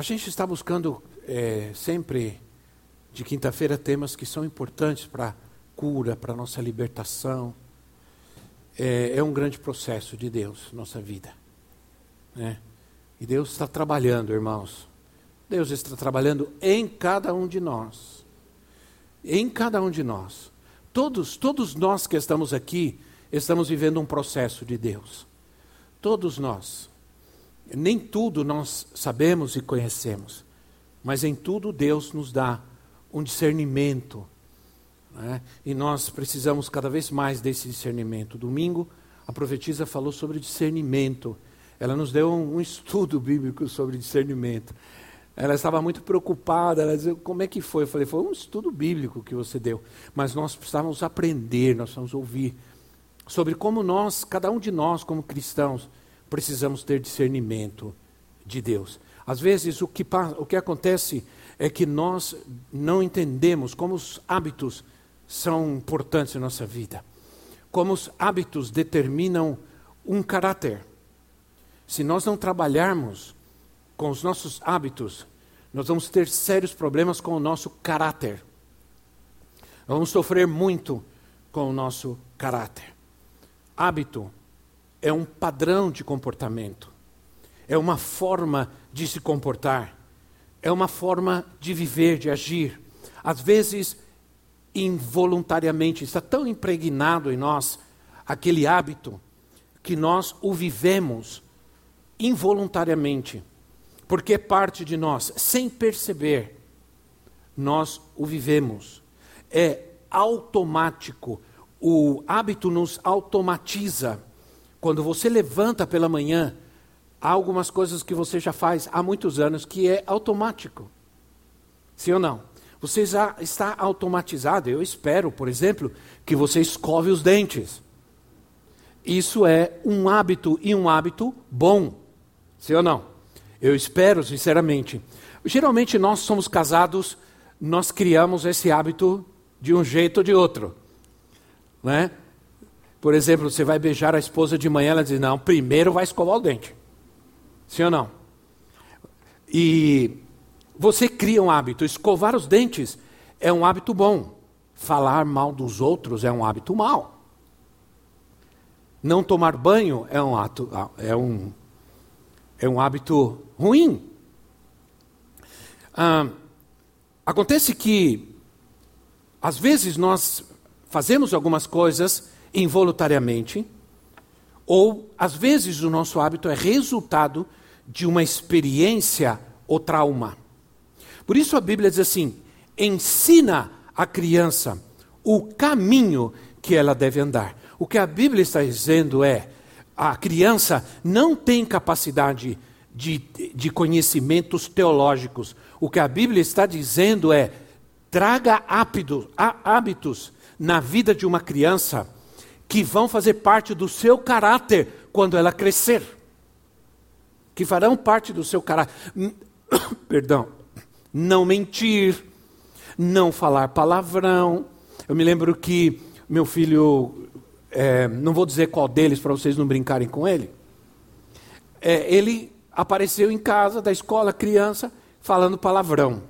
a gente está buscando é, sempre, de quinta-feira, temas que são importantes para cura, para nossa libertação. É, é, um grande processo de Deus, nossa vida. Né? E Deus está trabalhando, irmãos. Deus está trabalhando em cada um de nós. Em cada um de nós. Todos, todos nós que estamos aqui, estamos vivendo um processo de Deus. Todos nós. Nem tudo nós sabemos e conhecemos, mas em tudo Deus nos dá um discernimento. Né? E nós precisamos cada vez mais desse discernimento. Domingo, a profetisa falou sobre discernimento. Ela nos deu um, um estudo bíblico sobre discernimento. Ela estava muito preocupada, ela dizia, como é que foi? Eu falei, foi um estudo bíblico que você deu. Mas nós precisávamos aprender, nós precisamos ouvir sobre como nós, cada um de nós como cristãos, precisamos ter discernimento de Deus. Às vezes, o que, o que acontece é que nós não entendemos como os hábitos são importantes na nossa vida, como os hábitos determinam um caráter. Se nós não trabalharmos com os nossos hábitos, nós vamos ter sérios problemas com o nosso caráter. Vamos sofrer muito com o nosso caráter. Hábito é um padrão de comportamento, é uma forma de se comportar, é uma forma de viver, de agir. Às vezes, involuntariamente, está tão impregnado em nós aquele hábito que nós o vivemos involuntariamente, porque parte de nós, sem perceber, nós o vivemos. É automático, o hábito nos automatiza. Quando você levanta pela manhã, há algumas coisas que você já faz há muitos anos que é automático. Sim ou não? Você já está automatizado. Eu espero, por exemplo, que você escove os dentes. Isso é um hábito e um hábito bom. Sim ou não? Eu espero, sinceramente. Geralmente nós somos casados, nós criamos esse hábito de um jeito ou de outro. Né? Por exemplo, você vai beijar a esposa de manhã, ela diz: Não, primeiro vai escovar o dente. Sim ou não? E você cria um hábito. Escovar os dentes é um hábito bom. Falar mal dos outros é um hábito mau. Não tomar banho é um, ato, é um, é um hábito ruim. Ah, acontece que, às vezes, nós fazemos algumas coisas involuntariamente, ou às vezes o nosso hábito é resultado de uma experiência ou trauma. Por isso a Bíblia diz assim: ensina a criança o caminho que ela deve andar. O que a Bíblia está dizendo é: a criança não tem capacidade de, de conhecimentos teológicos. O que a Bíblia está dizendo é: traga hábitos, hábitos na vida de uma criança que vão fazer parte do seu caráter quando ela crescer. Que farão parte do seu caráter. Perdão. Não mentir, não falar palavrão. Eu me lembro que meu filho, é, não vou dizer qual deles para vocês não brincarem com ele. É, ele apareceu em casa da escola, criança, falando palavrão.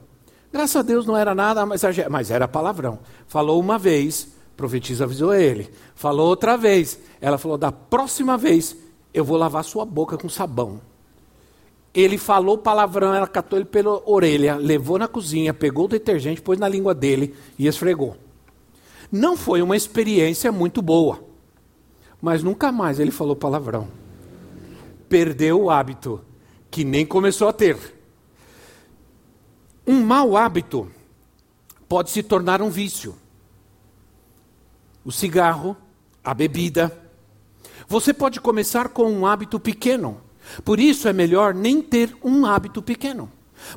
Graças a Deus não era nada, mas, mas era palavrão. Falou uma vez, profetisa avisou ele. Falou outra vez. Ela falou: da próxima vez eu vou lavar sua boca com sabão. Ele falou palavrão, ela catou ele pela orelha, levou na cozinha, pegou o detergente, pôs na língua dele e esfregou. Não foi uma experiência muito boa, mas nunca mais ele falou palavrão. Perdeu o hábito, que nem começou a ter. Um mau hábito pode se tornar um vício o cigarro, a bebida. Você pode começar com um hábito pequeno. Por isso é melhor nem ter um hábito pequeno.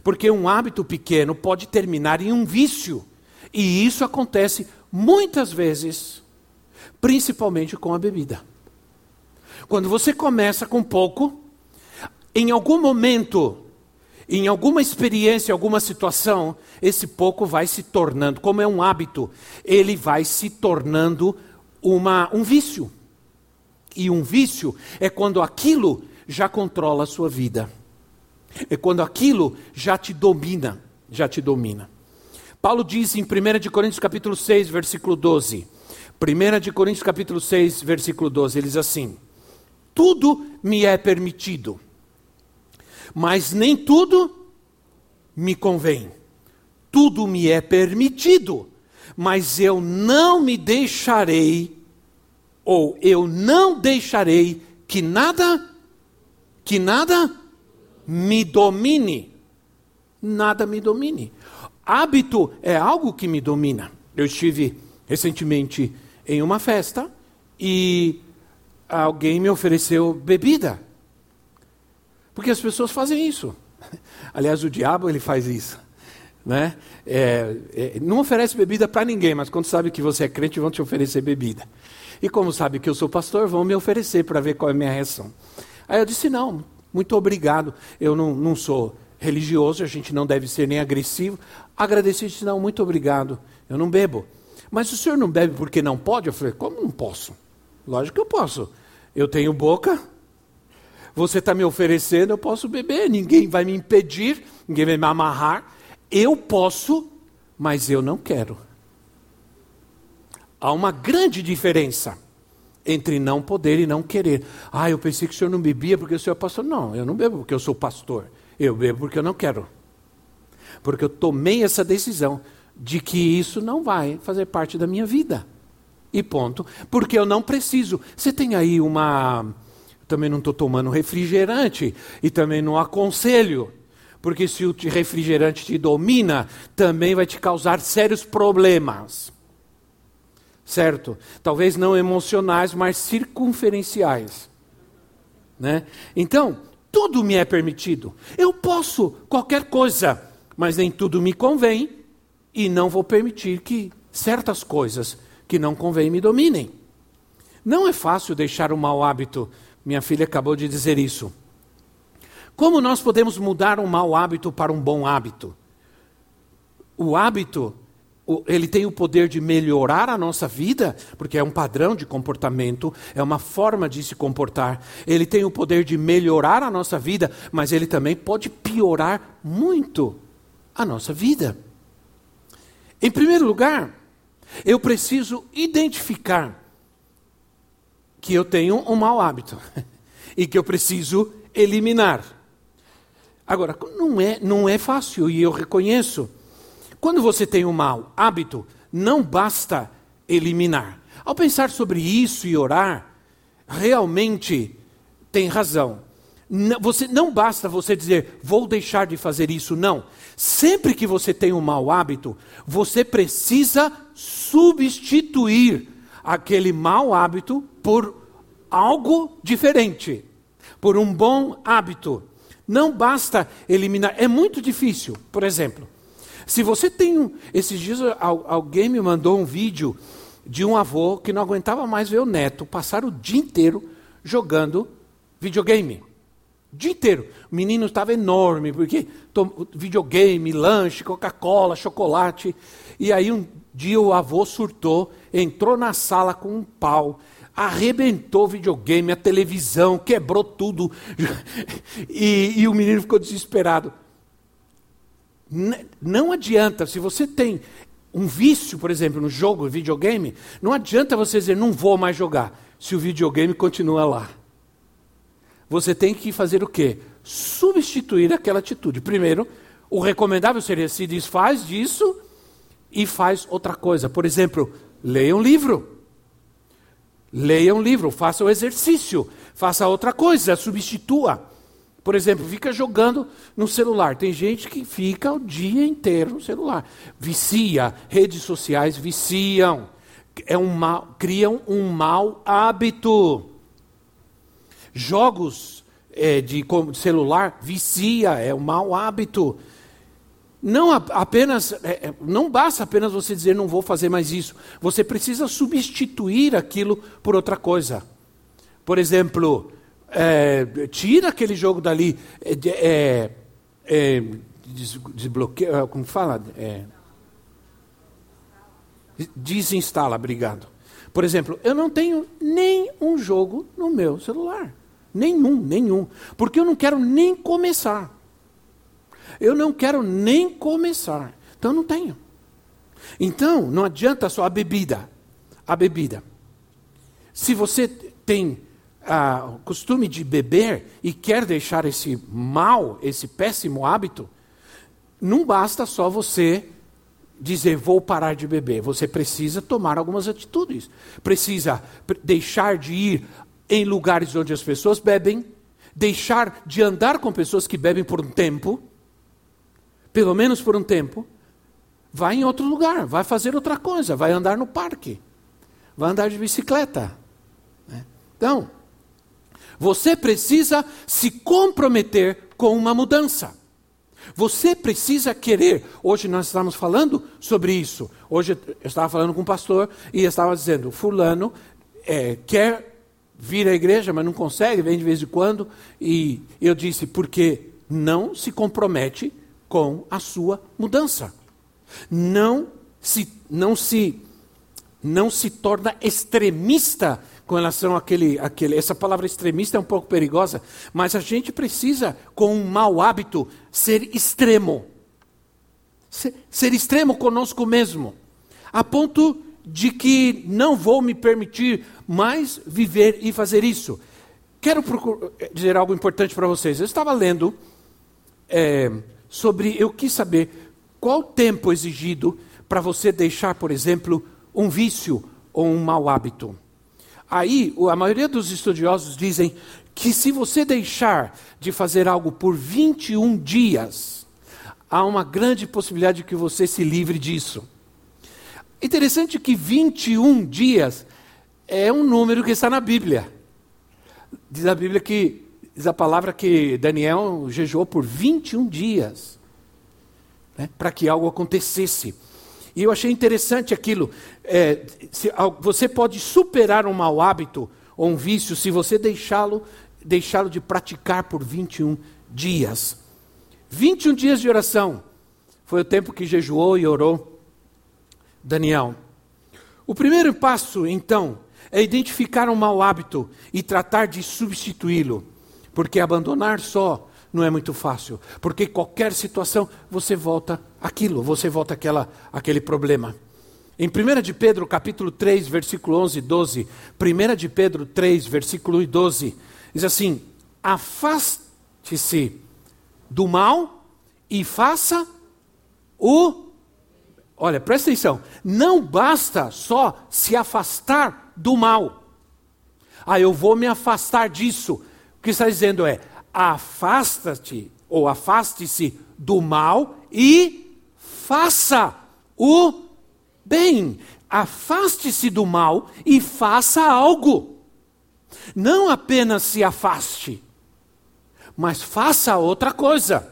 Porque um hábito pequeno pode terminar em um vício. E isso acontece muitas vezes, principalmente com a bebida. Quando você começa com pouco, em algum momento, em alguma experiência, alguma situação, esse pouco vai se tornando, como é um hábito, ele vai se tornando uma, um vício. E um vício é quando aquilo já controla a sua vida. É quando aquilo já te domina, já te domina. Paulo diz em 1 de Coríntios capítulo 6, versículo 12. 1 de Coríntios capítulo 6, versículo 12, ele diz assim: Tudo me é permitido, mas nem tudo me convém. Tudo me é permitido, mas eu não me deixarei ou eu não deixarei que nada que nada me domine. Nada me domine. Hábito é algo que me domina. Eu estive recentemente em uma festa e alguém me ofereceu bebida. Porque as pessoas fazem isso. Aliás, o diabo ele faz isso. Né? É, é, não oferece bebida para ninguém, mas quando sabe que você é crente, vão te oferecer bebida. E como sabe que eu sou pastor, vão me oferecer para ver qual é a minha reação. Aí eu disse: não, muito obrigado. Eu não, não sou religioso, a gente não deve ser nem agressivo. Agradeci e disse: não, muito obrigado. Eu não bebo. Mas o senhor não bebe porque não pode? Eu falei: como não posso? Lógico que eu posso. Eu tenho boca, você está me oferecendo, eu posso beber, ninguém vai me impedir, ninguém vai me amarrar. Eu posso, mas eu não quero. Há uma grande diferença entre não poder e não querer. Ah, eu pensei que o senhor não bebia porque o senhor é pastor. Não, eu não bebo porque eu sou pastor. Eu bebo porque eu não quero. Porque eu tomei essa decisão de que isso não vai fazer parte da minha vida. E ponto. Porque eu não preciso. Você tem aí uma. Também não estou tomando refrigerante e também não aconselho. Porque se o refrigerante te domina, também vai te causar sérios problemas certo? Talvez não emocionais, mas circunferenciais. Né? Então, tudo me é permitido. Eu posso qualquer coisa, mas nem tudo me convém e não vou permitir que certas coisas que não convêm me dominem. Não é fácil deixar o mau hábito. Minha filha acabou de dizer isso. Como nós podemos mudar um mau hábito para um bom hábito? O hábito ele tem o poder de melhorar a nossa vida, porque é um padrão de comportamento, é uma forma de se comportar. Ele tem o poder de melhorar a nossa vida, mas ele também pode piorar muito a nossa vida. Em primeiro lugar, eu preciso identificar que eu tenho um mau hábito e que eu preciso eliminar. Agora, não é, não é fácil e eu reconheço. Quando você tem um mau hábito, não basta eliminar. Ao pensar sobre isso e orar, realmente tem razão. Você, não basta você dizer, vou deixar de fazer isso, não. Sempre que você tem um mau hábito, você precisa substituir aquele mau hábito por algo diferente, por um bom hábito. Não basta eliminar, é muito difícil. Por exemplo, se você tem um. Esses dias alguém me mandou um vídeo de um avô que não aguentava mais ver o neto passar o dia inteiro jogando videogame. O dia inteiro. O menino estava enorme, porque videogame, lanche, Coca-Cola, chocolate. E aí um dia o avô surtou, entrou na sala com um pau, arrebentou o videogame, a televisão, quebrou tudo. e, e o menino ficou desesperado. Não adianta, se você tem um vício, por exemplo, no jogo, videogame, não adianta você dizer, não vou mais jogar, se o videogame continua lá. Você tem que fazer o quê? Substituir aquela atitude. Primeiro, o recomendável seria se desfaz disso e faz outra coisa. Por exemplo, leia um livro. Leia um livro, faça o exercício, faça outra coisa, substitua. Por exemplo, fica jogando no celular. Tem gente que fica o dia inteiro no celular. Vicia, redes sociais viciam. É um mal, criam um mau hábito. Jogos é, de celular vicia, é um mau hábito. Não apenas, é, é, não basta apenas você dizer não vou fazer mais isso. Você precisa substituir aquilo por outra coisa. Por exemplo, é, tira aquele jogo dali, é, é, é desbloqueia, como fala? Desinstala, obrigado. Por exemplo, eu não tenho nenhum jogo no meu celular. Nenhum, nenhum. Porque eu não quero nem começar. Eu não quero nem começar. Então não tenho. Então, não adianta só a bebida. A bebida. Se você tem ah, o costume de beber e quer deixar esse mal, esse péssimo hábito, não basta só você dizer vou parar de beber. Você precisa tomar algumas atitudes. Precisa deixar de ir em lugares onde as pessoas bebem, deixar de andar com pessoas que bebem por um tempo, pelo menos por um tempo. Vai em outro lugar, vai fazer outra coisa, vai andar no parque, vai andar de bicicleta. Né? Então, você precisa se comprometer com uma mudança. Você precisa querer. Hoje nós estamos falando sobre isso. Hoje eu estava falando com um pastor e estava dizendo: Fulano é, quer vir à igreja, mas não consegue, vem de vez em quando. E eu disse: porque não se compromete com a sua mudança. Não se, não se, não se torna extremista com relação àquele, àquele. Essa palavra extremista é um pouco perigosa, mas a gente precisa, com um mau hábito, ser extremo. Ser, ser extremo conosco mesmo, a ponto de que não vou me permitir mais viver e fazer isso. Quero dizer algo importante para vocês. Eu estava lendo é, sobre. Eu quis saber qual o tempo exigido para você deixar, por exemplo, um vício ou um mau hábito. Aí, a maioria dos estudiosos dizem que se você deixar de fazer algo por 21 dias, há uma grande possibilidade de que você se livre disso. Interessante que 21 dias é um número que está na Bíblia. Diz a Bíblia que, diz a palavra que Daniel jejuou por 21 dias né, para que algo acontecesse. E eu achei interessante aquilo. É, se, você pode superar um mau hábito ou um vício se você deixá-lo deixá de praticar por 21 dias. 21 dias de oração foi o tempo que jejuou e orou Daniel. O primeiro passo, então, é identificar um mau hábito e tratar de substituí-lo, porque abandonar só não é muito fácil, porque qualquer situação você volta aquilo, você volta àquela, àquele problema. Em 1 de Pedro, capítulo 3, versículo 11 e 12, 1 de Pedro 3, versículo 12, diz assim: Afaste-se do mal e faça o. Olha, presta atenção, não basta só se afastar do mal. Ah, eu vou me afastar disso. Que está dizendo é: afasta-te ou afaste-se do mal e faça o bem. Afaste-se do mal e faça algo. Não apenas se afaste, mas faça outra coisa.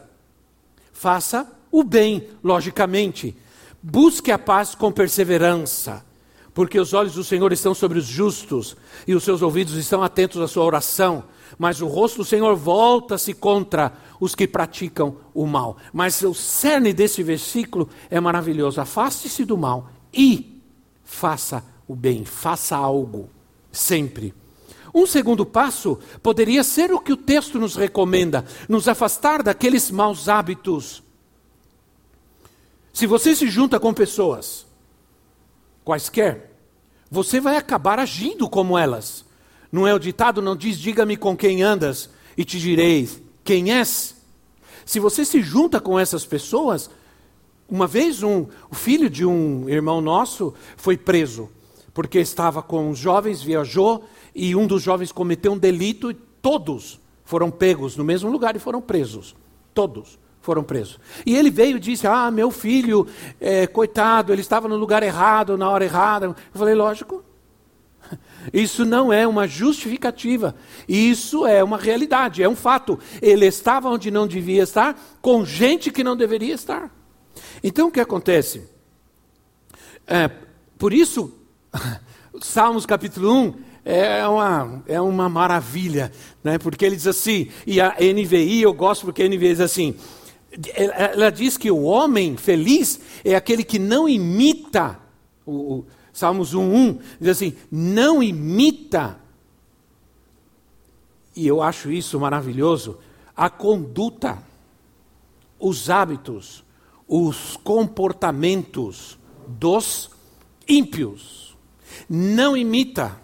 Faça o bem, logicamente. Busque a paz com perseverança, porque os olhos do Senhor estão sobre os justos e os seus ouvidos estão atentos à sua oração mas o rosto do Senhor volta-se contra os que praticam o mal. Mas o cerne desse versículo é maravilhoso. Afaste-se do mal e faça o bem, faça algo, sempre. Um segundo passo poderia ser o que o texto nos recomenda: nos afastar daqueles maus hábitos. Se você se junta com pessoas, quaisquer, você vai acabar agindo como elas. Não é o ditado, não diz, diga-me com quem andas e te direi quem és. Se você se junta com essas pessoas, uma vez um, o filho de um irmão nosso foi preso, porque estava com os jovens, viajou, e um dos jovens cometeu um delito e todos foram pegos no mesmo lugar e foram presos. Todos foram presos. E ele veio e disse: Ah, meu filho, é, coitado, ele estava no lugar errado, na hora errada. Eu falei: Lógico, Isso não é uma justificativa. Isso é uma realidade, é um fato. Ele estava onde não devia estar, com gente que não deveria estar. Então o que acontece? É, por isso, Salmos capítulo 1 é uma, é uma maravilha, né? porque ele diz assim, e a NVI eu gosto porque a NVI diz assim, ela diz que o homem feliz é aquele que não imita, o, o Salmos 1.1 diz assim, não imita, e eu acho isso maravilhoso, a conduta, os hábitos, os comportamentos dos ímpios. Não imita,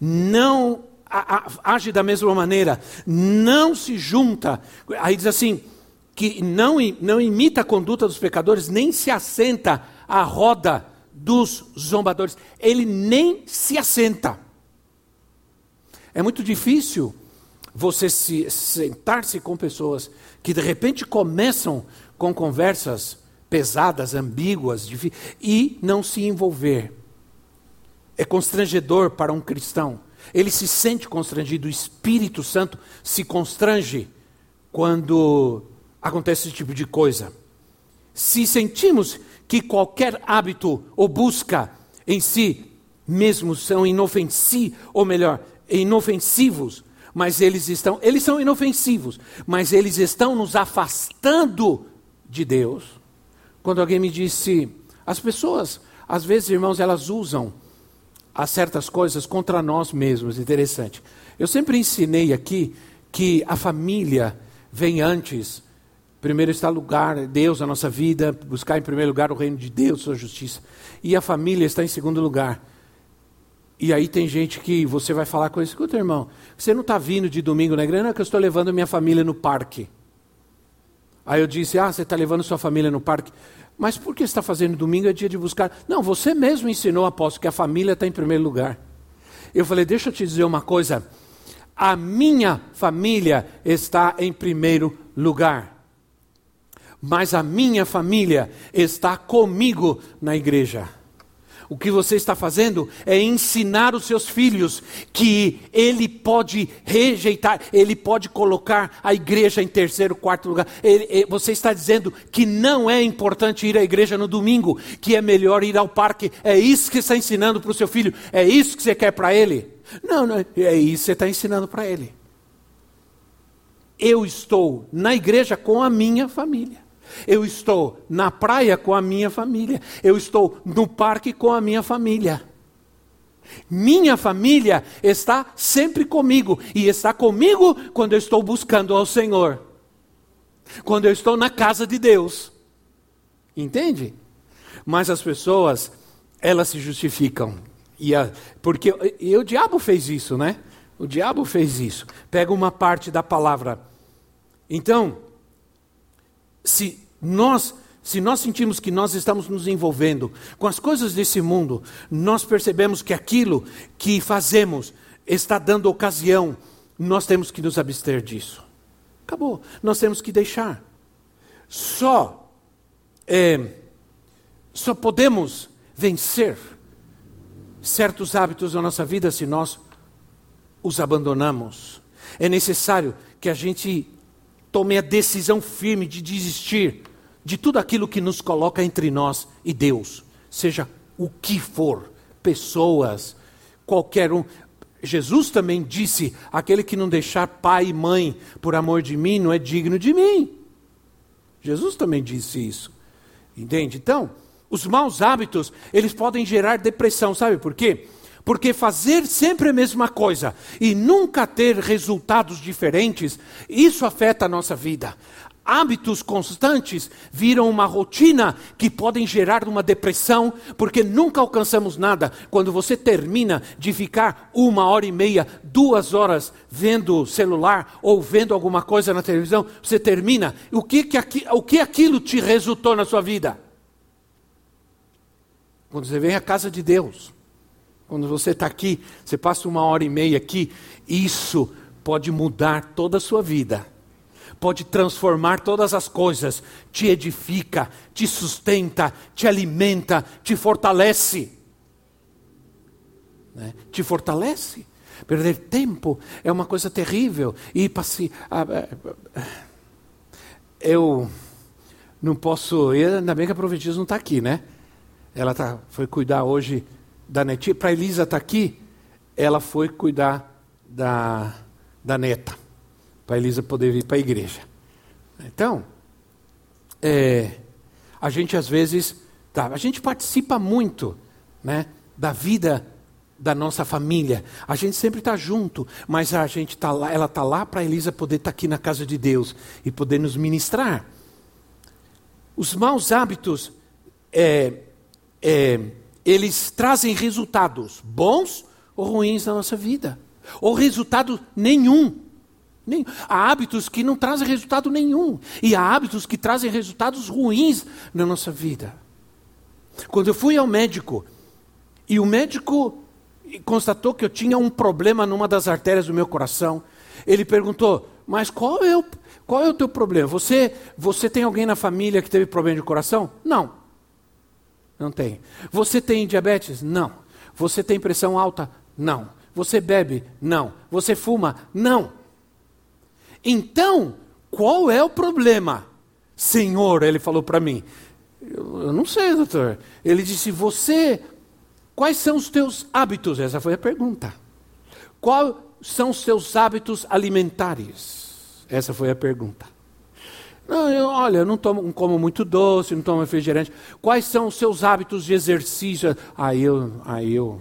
não age da mesma maneira, não se junta. Aí diz assim: que não, não imita a conduta dos pecadores, nem se assenta à roda dos zombadores. Ele nem se assenta. É muito difícil você se sentar-se com pessoas que de repente começam com conversas pesadas, ambíguas, e não se envolver. É constrangedor para um cristão. Ele se sente constrangido, o Espírito Santo se constrange quando acontece esse tipo de coisa. Se sentimos que qualquer hábito ou busca em si mesmo são inofensivos, ou melhor, inofensivos, mas eles estão, eles são inofensivos, mas eles estão nos afastando de Deus. Quando alguém me disse, as pessoas, às vezes, irmãos, elas usam a certas coisas contra nós mesmos. Interessante. Eu sempre ensinei aqui que a família vem antes. Primeiro está lugar, Deus, a nossa vida, buscar em primeiro lugar o reino de Deus, sua justiça. E a família está em segundo lugar. E aí tem gente que você vai falar com ele, escuta irmão, você não está vindo de domingo na igreja, não é que eu estou levando minha família no parque. Aí eu disse, ah, você está levando sua família no parque. Mas por que está fazendo domingo? É dia de buscar. Não, você mesmo ensinou, apóstolo, que a família está em primeiro lugar. Eu falei, deixa eu te dizer uma coisa. A minha família está em primeiro lugar. Mas a minha família está comigo na igreja. O que você está fazendo é ensinar os seus filhos que ele pode rejeitar, ele pode colocar a igreja em terceiro, quarto lugar. Ele, você está dizendo que não é importante ir à igreja no domingo, que é melhor ir ao parque. É isso que você está ensinando para o seu filho? É isso que você quer para ele? Não, não, é isso que você está ensinando para ele. Eu estou na igreja com a minha família. Eu estou na praia com a minha família. Eu estou no parque com a minha família. Minha família está sempre comigo e está comigo quando eu estou buscando ao Senhor. Quando eu estou na casa de Deus. Entende? Mas as pessoas, elas se justificam. E a, porque e o diabo fez isso, né? O diabo fez isso. Pega uma parte da palavra. Então, se nós, se nós sentimos que nós estamos nos envolvendo com as coisas desse mundo, nós percebemos que aquilo que fazemos está dando ocasião, nós temos que nos abster disso. Acabou. Nós temos que deixar. Só, é, só podemos vencer certos hábitos na nossa vida se nós os abandonamos. É necessário que a gente tome a decisão firme de desistir de tudo aquilo que nos coloca entre nós e Deus, seja o que for, pessoas, qualquer um. Jesus também disse: aquele que não deixar pai e mãe por amor de mim não é digno de mim. Jesus também disse isso. Entende? Então, os maus hábitos, eles podem gerar depressão, sabe por quê? Porque fazer sempre a mesma coisa e nunca ter resultados diferentes, isso afeta a nossa vida hábitos constantes viram uma rotina que podem gerar uma depressão, porque nunca alcançamos nada. Quando você termina de ficar uma hora e meia, duas horas vendo o celular ou vendo alguma coisa na televisão, você termina. O que, que, aqui, o que aquilo te resultou na sua vida? Quando você vem à casa de Deus, quando você está aqui, você passa uma hora e meia aqui, isso pode mudar toda a sua vida pode transformar todas as coisas, te edifica, te sustenta, te alimenta, te fortalece. né? te fortalece. Perder tempo é uma coisa terrível. E passe... eu não posso. Ainda bem que a profetisa não está aqui, né? Ela tá, foi cuidar hoje da netinha. Para Elisa estar tá aqui, ela foi cuidar da, da neta. Para Elisa poder vir para a igreja. Então, é, a gente às vezes. Tá, a gente participa muito né, da vida da nossa família. A gente sempre está junto, mas a gente tá lá, ela está lá para Elisa poder estar tá aqui na casa de Deus e poder nos ministrar. Os maus hábitos, é, é, eles trazem resultados bons ou ruins na nossa vida, ou resultado nenhum. Nem, há hábitos que não trazem resultado nenhum, e há hábitos que trazem resultados ruins na nossa vida. Quando eu fui ao médico, e o médico constatou que eu tinha um problema numa das artérias do meu coração, ele perguntou: Mas qual é o, qual é o teu problema? Você, você tem alguém na família que teve problema de coração? Não. Não tem. Você tem diabetes? Não. Você tem pressão alta? Não. Você bebe? Não. Você fuma? Não. Então, qual é o problema? Senhor, ele falou para mim. Eu, eu não sei, doutor. Ele disse: Você, quais são os teus hábitos? Essa foi a pergunta. Quais são os seus hábitos alimentares? Essa foi a pergunta. Não, eu, olha, eu não, tomo, não como muito doce, não tomo refrigerante. Quais são os seus hábitos de exercício? Aí eu, aí eu,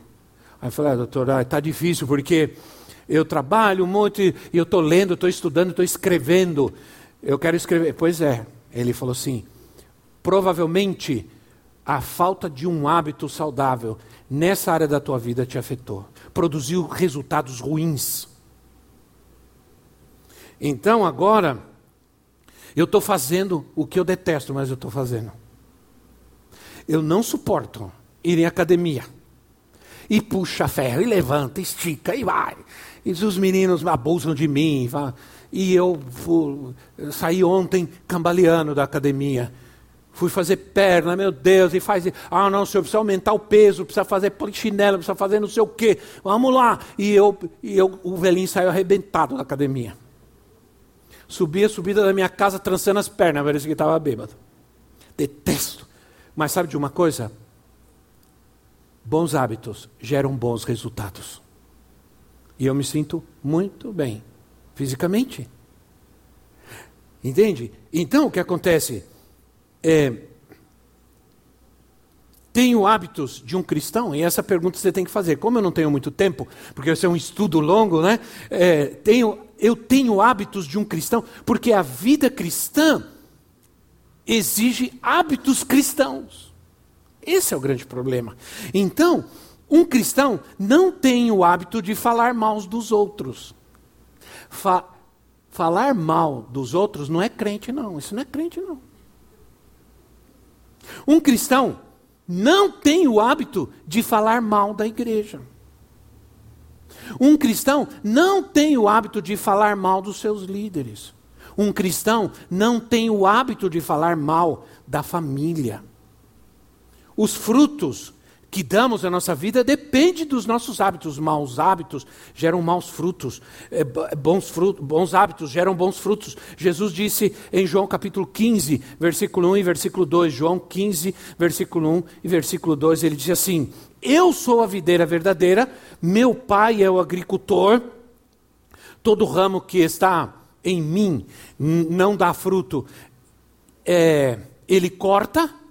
aí eu falei, ah, doutor, está ah, difícil porque eu trabalho muito e eu estou lendo, estou estudando, estou escrevendo. Eu quero escrever. Pois é, ele falou assim: provavelmente a falta de um hábito saudável nessa área da tua vida te afetou, produziu resultados ruins. Então agora, eu estou fazendo o que eu detesto, mas eu estou fazendo. Eu não suporto ir em academia. E puxa ferro, e levanta, estica, e vai. E os meninos abusam de mim. E eu fui, saí ontem cambaleando da academia. Fui fazer perna, meu Deus, e faz. Ah, não, senhor, precisa aumentar o peso, precisa fazer polichinelo, precisa fazer não sei o quê. Vamos lá. E eu, e eu o velhinho saiu arrebentado da academia. Subia a subida da minha casa trançando as pernas, parecia que estava bêbado. Detesto. Mas sabe de uma coisa? Bons hábitos geram bons resultados. E eu me sinto muito bem, fisicamente. Entende? Então o que acontece? É, tenho hábitos de um cristão? E essa pergunta você tem que fazer. Como eu não tenho muito tempo, porque isso é um estudo longo, né? É, tenho, eu tenho hábitos de um cristão, porque a vida cristã exige hábitos cristãos. Esse é o grande problema. Então, um cristão não tem o hábito de falar mal dos outros. Fa falar mal dos outros não é crente, não. Isso não é crente, não. Um cristão não tem o hábito de falar mal da igreja. Um cristão não tem o hábito de falar mal dos seus líderes. Um cristão não tem o hábito de falar mal da família. Os frutos que damos na nossa vida depende dos nossos hábitos. Maus hábitos geram maus frutos, é, bons, frutos, bons hábitos geram bons frutos. Jesus disse em João capítulo 15, versículo 1 e versículo 2, João 15, versículo 1 e versículo 2, ele diz assim: Eu sou a videira verdadeira, meu pai é o agricultor, todo ramo que está em mim não dá fruto, é, ele corta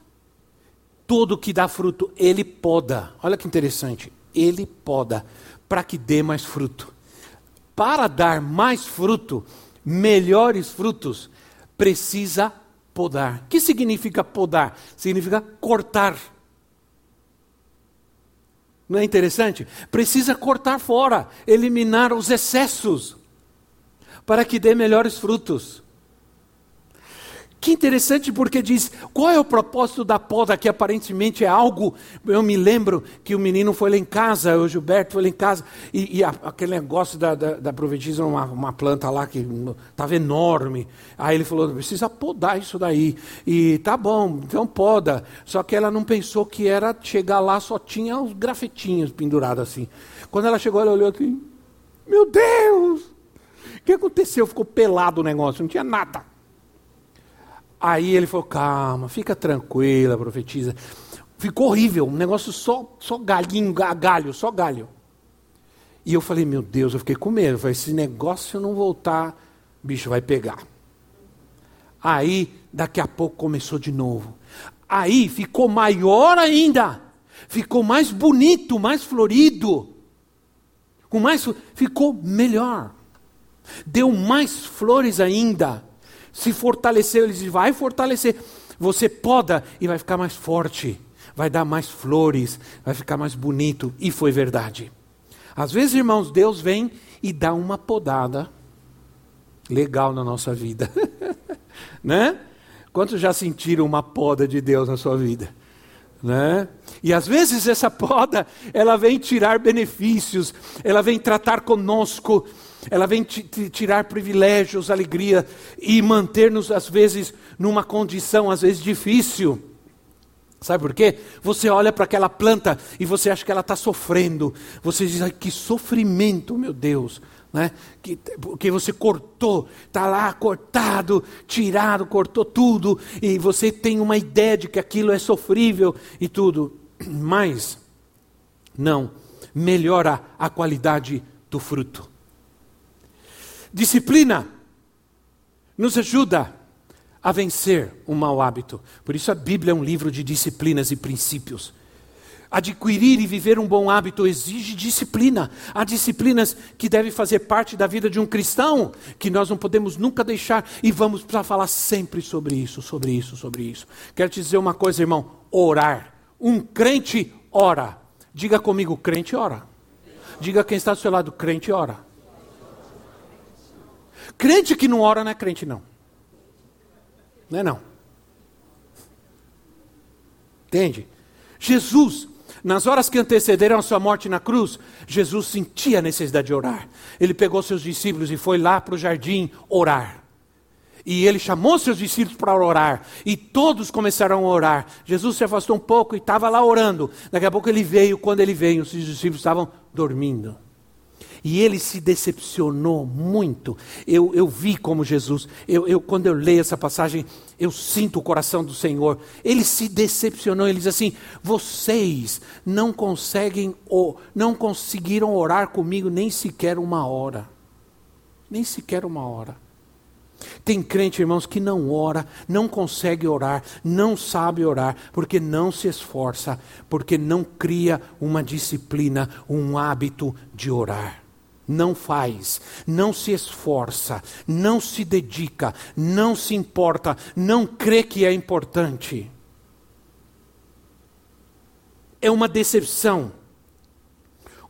tudo que dá fruto, ele poda. Olha que interessante. Ele poda para que dê mais fruto. Para dar mais fruto, melhores frutos, precisa podar. O que significa podar? Significa cortar. Não é interessante? Precisa cortar fora, eliminar os excessos, para que dê melhores frutos. Que interessante porque diz, qual é o propósito da poda, que aparentemente é algo, eu me lembro que o menino foi lá em casa, o Gilberto foi lá em casa, e, e a, aquele negócio da, da, da uma, uma planta lá que estava enorme, aí ele falou, precisa podar isso daí, e tá bom, então poda, só que ela não pensou que era chegar lá, só tinha os grafetinhos pendurados assim. Quando ela chegou, ela olhou assim, meu Deus, o que aconteceu? Ficou pelado o negócio, não tinha nada. Aí ele falou: calma, fica tranquila, profetiza. Ficou horrível, um negócio só, só galinho, galho, só galho. E eu falei: meu Deus, eu fiquei com medo. Eu falei: esse negócio não voltar, bicho vai pegar. Aí, daqui a pouco começou de novo. Aí ficou maior ainda. Ficou mais bonito, mais florido. Com mais ficou melhor. Deu mais flores ainda se fortaleceu, ele diz, vai fortalecer. Você poda e vai ficar mais forte, vai dar mais flores, vai ficar mais bonito. E foi verdade. Às vezes, irmãos, Deus vem e dá uma podada legal na nossa vida. né? Quantos já sentiram uma poda de Deus na sua vida? Né? E às vezes essa poda, ela vem tirar benefícios, ela vem tratar conosco ela vem tirar privilégios, alegria e manter-nos, às vezes, numa condição, às vezes, difícil. Sabe por quê? Você olha para aquela planta e você acha que ela está sofrendo. Você diz, que sofrimento, meu Deus. Né? Que, porque você cortou, está lá cortado, tirado, cortou tudo, e você tem uma ideia de que aquilo é sofrível e tudo. Mas, não, melhora a qualidade do fruto. Disciplina nos ajuda a vencer um mau hábito. Por isso a Bíblia é um livro de disciplinas e princípios. Adquirir e viver um bom hábito exige disciplina. Há disciplinas que devem fazer parte da vida de um cristão, que nós não podemos nunca deixar, e vamos precisar falar sempre sobre isso, sobre isso, sobre isso. Quero te dizer uma coisa, irmão: orar. Um crente ora. Diga comigo, crente ora. Diga quem está do seu lado, crente ora. Crente que não ora não é crente, não. Não é não. Entende? Jesus, nas horas que antecederam a sua morte na cruz, Jesus sentia a necessidade de orar. Ele pegou seus discípulos e foi lá para o jardim orar. E ele chamou seus discípulos para orar. E todos começaram a orar. Jesus se afastou um pouco e estava lá orando. Daqui a pouco ele veio. Quando ele veio, os discípulos estavam dormindo. E ele se decepcionou muito. Eu, eu vi como Jesus, eu, eu, quando eu leio essa passagem, eu sinto o coração do Senhor. Ele se decepcionou, ele diz assim: vocês não conseguem, ou não conseguiram orar comigo nem sequer uma hora. Nem sequer uma hora. Tem crente, irmãos, que não ora, não consegue orar, não sabe orar, porque não se esforça, porque não cria uma disciplina, um hábito de orar não faz, não se esforça, não se dedica, não se importa, não crê que é importante. É uma decepção.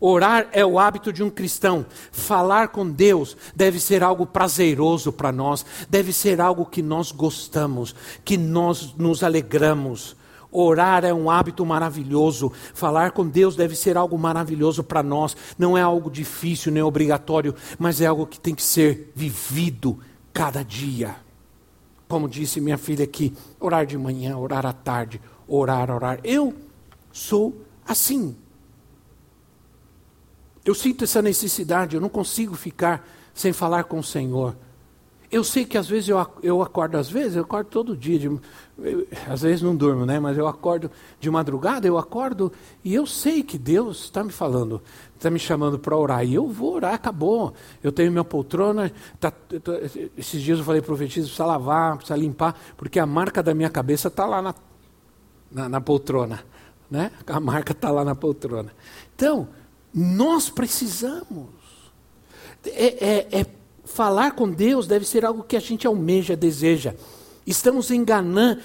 Orar é o hábito de um cristão. Falar com Deus deve ser algo prazeroso para nós, deve ser algo que nós gostamos, que nós nos alegramos. Orar é um hábito maravilhoso. Falar com Deus deve ser algo maravilhoso para nós. Não é algo difícil nem obrigatório, mas é algo que tem que ser vivido cada dia. Como disse minha filha aqui, orar de manhã, orar à tarde, orar, orar. Eu sou assim. Eu sinto essa necessidade, eu não consigo ficar sem falar com o Senhor. Eu sei que às vezes eu, eu acordo, às vezes eu acordo todo dia, de, eu, às vezes não durmo, né? Mas eu acordo de madrugada, eu acordo e eu sei que Deus está me falando, está me chamando para orar. E eu vou orar, acabou. Eu tenho minha poltrona, tá, tô, esses dias eu falei para o precisa lavar, precisa limpar, porque a marca da minha cabeça está lá na, na, na poltrona. Né? A marca está lá na poltrona. Então, nós precisamos. É, é, é falar com Deus deve ser algo que a gente almeja, deseja. Estamos enganando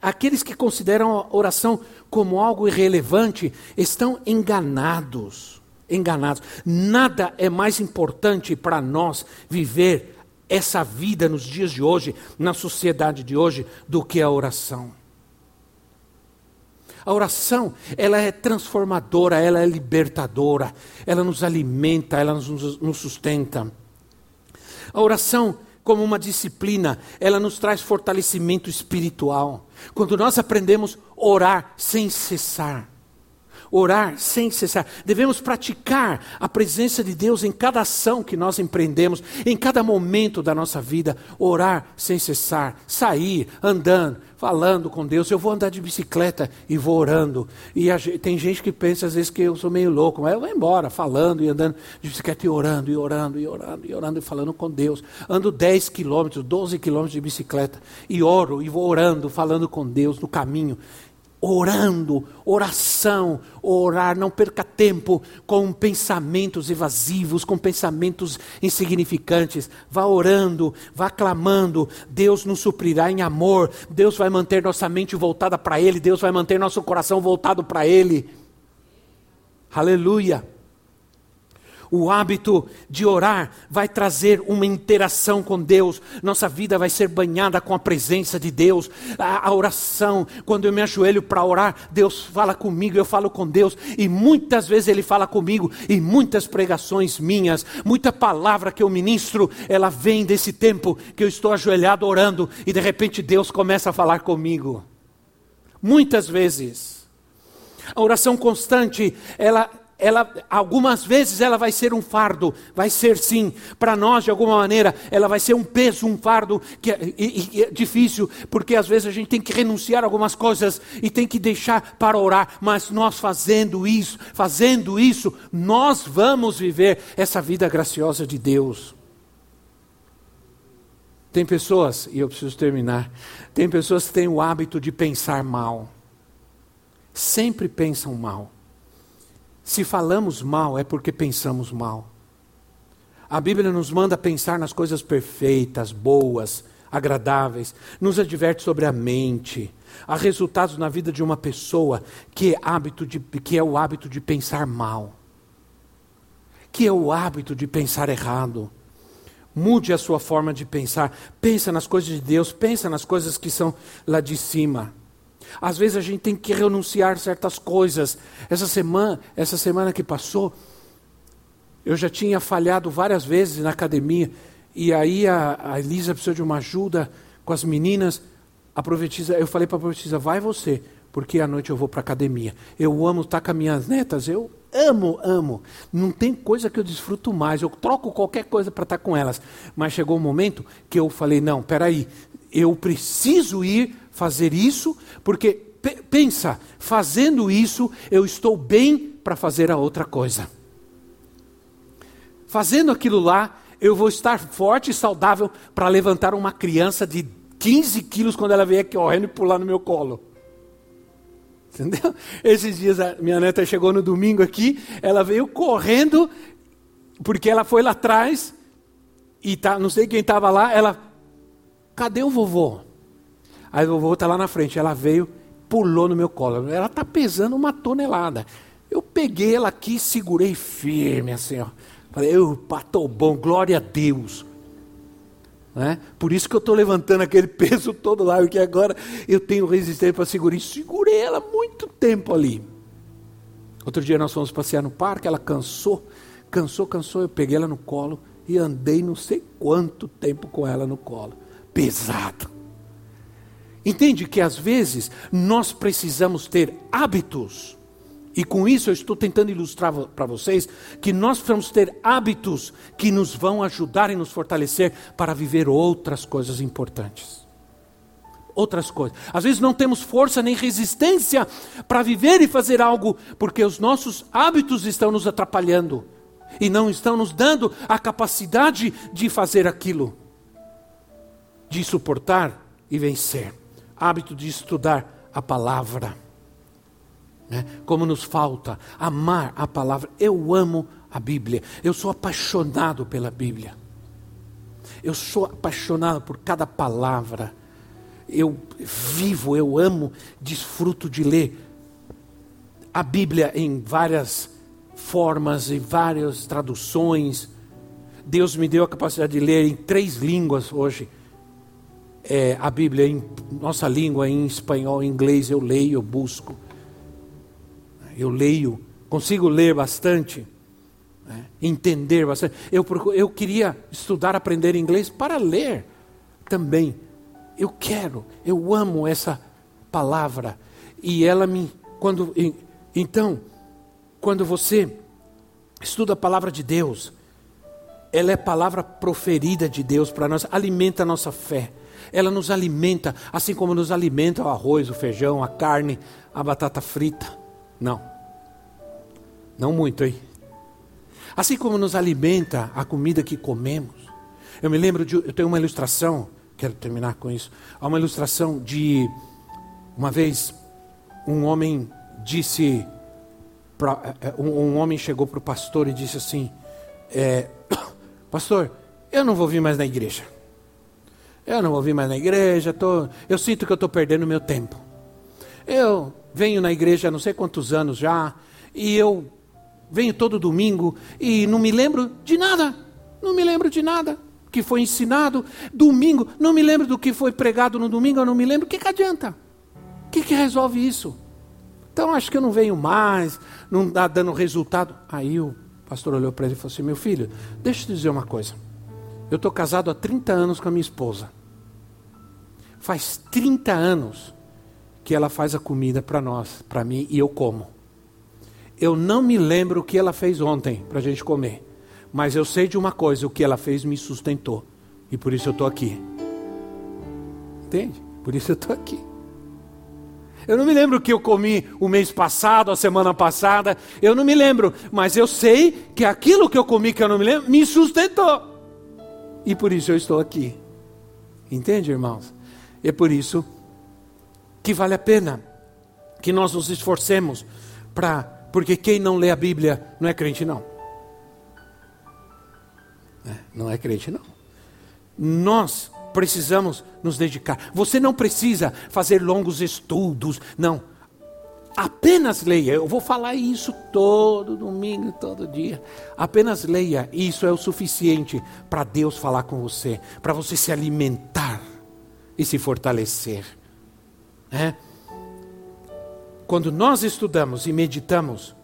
aqueles que consideram a oração como algo irrelevante, estão enganados. Enganados. Nada é mais importante para nós viver essa vida nos dias de hoje, na sociedade de hoje, do que a oração. A oração, ela é transformadora, ela é libertadora, ela nos alimenta, ela nos, nos sustenta. A oração, como uma disciplina, ela nos traz fortalecimento espiritual. Quando nós aprendemos a orar sem cessar, orar sem cessar. Devemos praticar a presença de Deus em cada ação que nós empreendemos, em cada momento da nossa vida. Orar sem cessar, sair, andando, falando com Deus. Eu vou andar de bicicleta e vou orando. E a, tem gente que pensa às vezes que eu sou meio louco, mas eu vou embora, falando e andando de bicicleta e orando, e orando, e orando, e orando, e falando com Deus. Ando 10 quilômetros, 12 quilômetros de bicicleta e oro, e vou orando, falando com Deus no caminho orando, oração, orar, não perca tempo com pensamentos evasivos, com pensamentos insignificantes. Vá orando, vá clamando, Deus nos suprirá em amor, Deus vai manter nossa mente voltada para Ele, Deus vai manter nosso coração voltado para Ele. Aleluia. O hábito de orar vai trazer uma interação com Deus. Nossa vida vai ser banhada com a presença de Deus. A, a oração, quando eu me ajoelho para orar, Deus fala comigo, eu falo com Deus. E muitas vezes Ele fala comigo. E muitas pregações minhas, muita palavra que eu ministro, ela vem desse tempo que eu estou ajoelhado orando. E de repente Deus começa a falar comigo. Muitas vezes. A oração constante, ela ela algumas vezes ela vai ser um fardo, vai ser sim, para nós de alguma maneira, ela vai ser um peso, um fardo que é, é difícil, porque às vezes a gente tem que renunciar a algumas coisas e tem que deixar para orar, mas nós fazendo isso, fazendo isso, nós vamos viver essa vida graciosa de Deus. Tem pessoas, e eu preciso terminar, tem pessoas que têm o hábito de pensar mal. Sempre pensam mal. Se falamos mal, é porque pensamos mal. A Bíblia nos manda pensar nas coisas perfeitas, boas, agradáveis, nos adverte sobre a mente. Há resultados na vida de uma pessoa que é, hábito de, que é o hábito de pensar mal, que é o hábito de pensar errado. Mude a sua forma de pensar. Pensa nas coisas de Deus, pensa nas coisas que são lá de cima. Às vezes a gente tem que renunciar certas coisas. Essa semana, essa semana que passou, eu já tinha falhado várias vezes na academia. E aí a, a Elisa precisou de uma ajuda com as meninas. A profetisa, eu falei para a profetisa, vai você, porque à noite eu vou para a academia. Eu amo estar com as minhas netas, eu amo, amo. Não tem coisa que eu desfruto mais. Eu troco qualquer coisa para estar com elas. Mas chegou um momento que eu falei, não, peraí, eu preciso ir fazer isso, porque pensa, fazendo isso, eu estou bem para fazer a outra coisa. Fazendo aquilo lá, eu vou estar forte e saudável para levantar uma criança de 15 quilos quando ela vier correndo e pular no meu colo. Entendeu? Esses dias a minha neta chegou no domingo aqui, ela veio correndo, porque ela foi lá atrás, e tá, não sei quem estava lá, ela, cadê o vovô? Aí o vovô está lá na frente. Ela veio, pulou no meu colo. Ela está pesando uma tonelada. Eu peguei ela aqui, segurei firme assim, ó. Falei, opa, tô bom, glória a Deus. Né? Por isso que eu estou levantando aquele peso todo lá, porque agora eu tenho resistência para segurar. E segurei ela muito tempo ali. Outro dia nós fomos passear no parque, ela cansou, cansou, cansou. Eu peguei ela no colo e andei não sei quanto tempo com ela no colo. Pesado. Entende que às vezes nós precisamos ter hábitos, e com isso eu estou tentando ilustrar para vocês que nós precisamos ter hábitos que nos vão ajudar e nos fortalecer para viver outras coisas importantes. Outras coisas. Às vezes não temos força nem resistência para viver e fazer algo, porque os nossos hábitos estão nos atrapalhando e não estão nos dando a capacidade de fazer aquilo, de suportar e vencer hábito de estudar a palavra. Né? Como nos falta amar a palavra. Eu amo a Bíblia. Eu sou apaixonado pela Bíblia. Eu sou apaixonado por cada palavra. Eu vivo, eu amo, desfruto de ler a Bíblia em várias formas, em várias traduções Deus me deu a capacidade de ler em três línguas hoje. É, a Bíblia em nossa língua, em espanhol, em inglês, eu leio, eu busco. Eu leio, consigo ler bastante, né? entender bastante. Eu, eu queria estudar, aprender inglês para ler também. Eu quero, eu amo essa palavra. E ela me. Quando, então, quando você estuda a palavra de Deus, ela é palavra proferida de Deus para nós, alimenta a nossa fé. Ela nos alimenta, assim como nos alimenta o arroz, o feijão, a carne, a batata frita. Não. Não muito, hein? Assim como nos alimenta a comida que comemos. Eu me lembro de. Eu tenho uma ilustração, quero terminar com isso. Há uma ilustração de. Uma vez, um homem disse. Pra, é, um, um homem chegou para o pastor e disse assim: é, Pastor, eu não vou vir mais na igreja. Eu não vou vir mais na igreja, tô, eu sinto que eu estou perdendo meu tempo. Eu venho na igreja há não sei quantos anos já, e eu venho todo domingo e não me lembro de nada. Não me lembro de nada que foi ensinado. Domingo, não me lembro do que foi pregado no domingo, eu não me lembro. O que, que adianta? O que, que resolve isso? Então acho que eu não venho mais, não está dando resultado. Aí o pastor olhou para ele e falou assim: Meu filho, deixa eu te dizer uma coisa. Eu estou casado há 30 anos com a minha esposa. Faz 30 anos que ela faz a comida para nós, para mim, e eu como. Eu não me lembro o que ela fez ontem para a gente comer. Mas eu sei de uma coisa: o que ela fez me sustentou. E por isso eu estou aqui. Entende? Por isso eu estou aqui. Eu não me lembro o que eu comi o mês passado, a semana passada. Eu não me lembro. Mas eu sei que aquilo que eu comi que eu não me lembro me sustentou. E por isso eu estou aqui. Entende, irmãos? É por isso que vale a pena que nós nos esforcemos para porque quem não lê a Bíblia não é crente, não. É, não é crente, não. Nós precisamos nos dedicar. Você não precisa fazer longos estudos, não. Apenas leia. Eu vou falar isso todo domingo, todo dia. Apenas leia. Isso é o suficiente para Deus falar com você, para você se alimentar e se fortalecer. É? Quando nós estudamos e meditamos,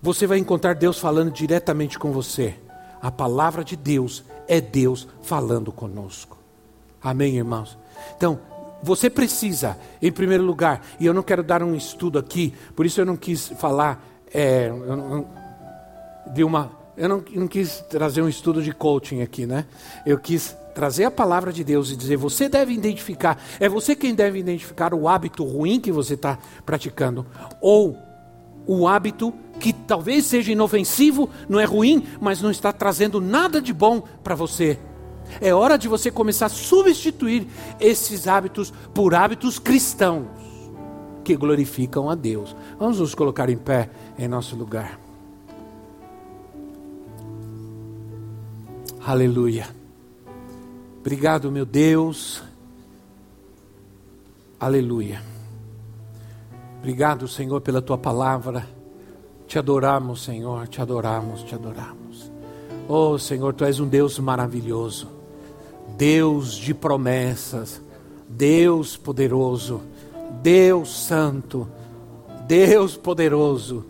você vai encontrar Deus falando diretamente com você. A palavra de Deus é Deus falando conosco. Amém, irmãos? Então, você precisa, em primeiro lugar, e eu não quero dar um estudo aqui, por isso eu não quis falar é, de uma. Eu não, eu não quis trazer um estudo de coaching aqui, né? Eu quis trazer a palavra de Deus e dizer: você deve identificar, é você quem deve identificar o hábito ruim que você está praticando, ou o hábito que talvez seja inofensivo, não é ruim, mas não está trazendo nada de bom para você. É hora de você começar a substituir esses hábitos por hábitos cristãos que glorificam a Deus. Vamos nos colocar em pé em nosso lugar. Aleluia. Obrigado, meu Deus. Aleluia. Obrigado, Senhor, pela tua palavra. Te adoramos, Senhor, te adoramos, te adoramos. Oh, Senhor, tu és um Deus maravilhoso. Deus de promessas, Deus poderoso, Deus santo, Deus poderoso.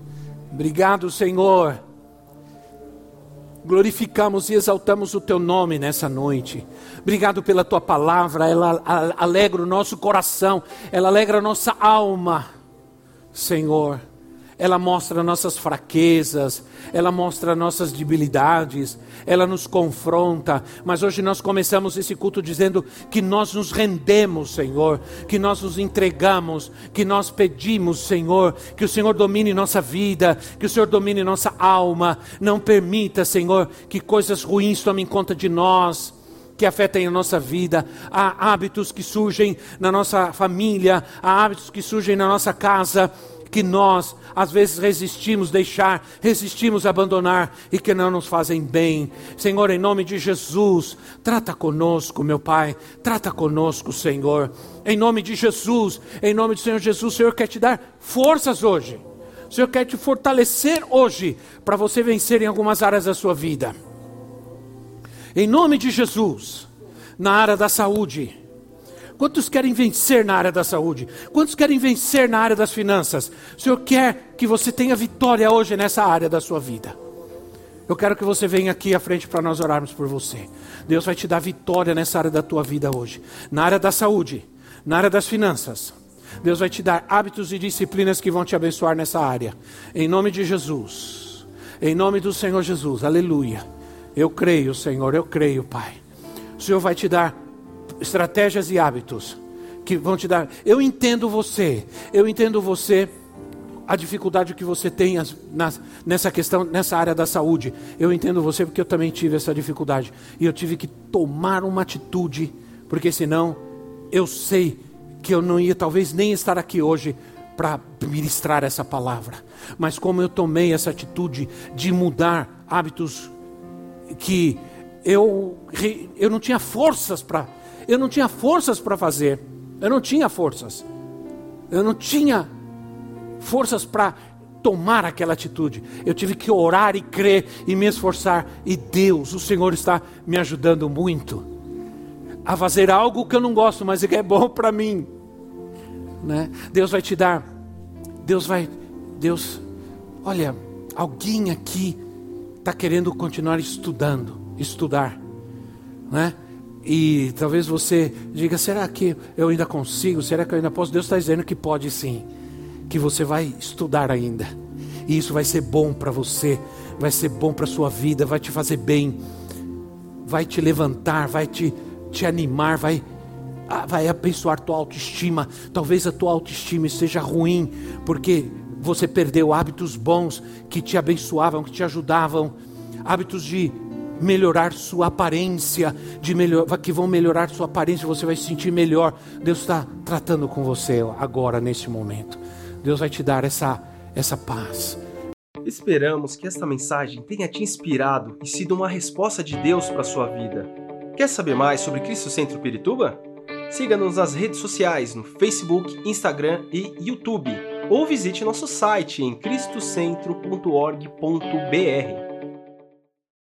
Obrigado, Senhor glorificamos e exaltamos o teu nome nessa noite. Obrigado pela tua palavra, ela alegra o nosso coração, ela alegra a nossa alma, Senhor. Ela mostra nossas fraquezas, ela mostra nossas debilidades, ela nos confronta. Mas hoje nós começamos esse culto dizendo que nós nos rendemos, Senhor, que nós nos entregamos, que nós pedimos, Senhor, que o Senhor domine nossa vida, que o Senhor domine nossa alma. Não permita, Senhor, que coisas ruins tomem conta de nós que afetem a nossa vida, há hábitos que surgem na nossa família, há hábitos que surgem na nossa casa, que nós às vezes resistimos deixar, resistimos abandonar e que não nos fazem bem. Senhor, em nome de Jesus, trata conosco, meu Pai, trata conosco, Senhor. Em nome de Jesus, em nome do Senhor Jesus, o Senhor quer te dar forças hoje. O Senhor quer te fortalecer hoje para você vencer em algumas áreas da sua vida. Em nome de Jesus, na área da saúde. Quantos querem vencer na área da saúde? Quantos querem vencer na área das finanças? O Senhor quer que você tenha vitória hoje nessa área da sua vida. Eu quero que você venha aqui à frente para nós orarmos por você. Deus vai te dar vitória nessa área da tua vida hoje. Na área da saúde, na área das finanças. Deus vai te dar hábitos e disciplinas que vão te abençoar nessa área. Em nome de Jesus. Em nome do Senhor Jesus. Aleluia. Eu creio, Senhor, eu creio, Pai. O Senhor vai te dar estratégias e hábitos que vão te dar. Eu entendo você. Eu entendo você a dificuldade que você tem nessa questão, nessa área da saúde. Eu entendo você porque eu também tive essa dificuldade. E eu tive que tomar uma atitude, porque senão eu sei que eu não ia talvez nem estar aqui hoje para ministrar essa palavra. Mas como eu tomei essa atitude de mudar hábitos que eu, eu não tinha forças para eu não tinha forças para fazer. Eu não tinha forças. Eu não tinha forças para tomar aquela atitude. Eu tive que orar e crer e me esforçar. E Deus, o Senhor está me ajudando muito a fazer algo que eu não gosto, mas que é bom para mim. Né? Deus vai te dar. Deus vai. Deus. Olha, alguém aqui está querendo continuar estudando, estudar, né? E talvez você diga: será que eu ainda consigo? Será que eu ainda posso? Deus está dizendo que pode sim que você vai estudar ainda. E isso vai ser bom para você, vai ser bom para a sua vida, vai te fazer bem, vai te levantar, vai te, te animar, vai, vai abençoar tua autoestima. Talvez a tua autoestima esteja ruim, porque você perdeu hábitos bons que te abençoavam, que te ajudavam, hábitos de melhorar sua aparência, de melhor, que vão melhorar sua aparência, você vai se sentir melhor. Deus está tratando com você agora, nesse momento. Deus vai te dar essa, essa paz. Esperamos que esta mensagem tenha te inspirado e sido uma resposta de Deus para a sua vida. Quer saber mais sobre Cristo Centro Pirituba? Siga-nos nas redes sociais no Facebook, Instagram e YouTube, ou visite nosso site em cristocentro.org.br.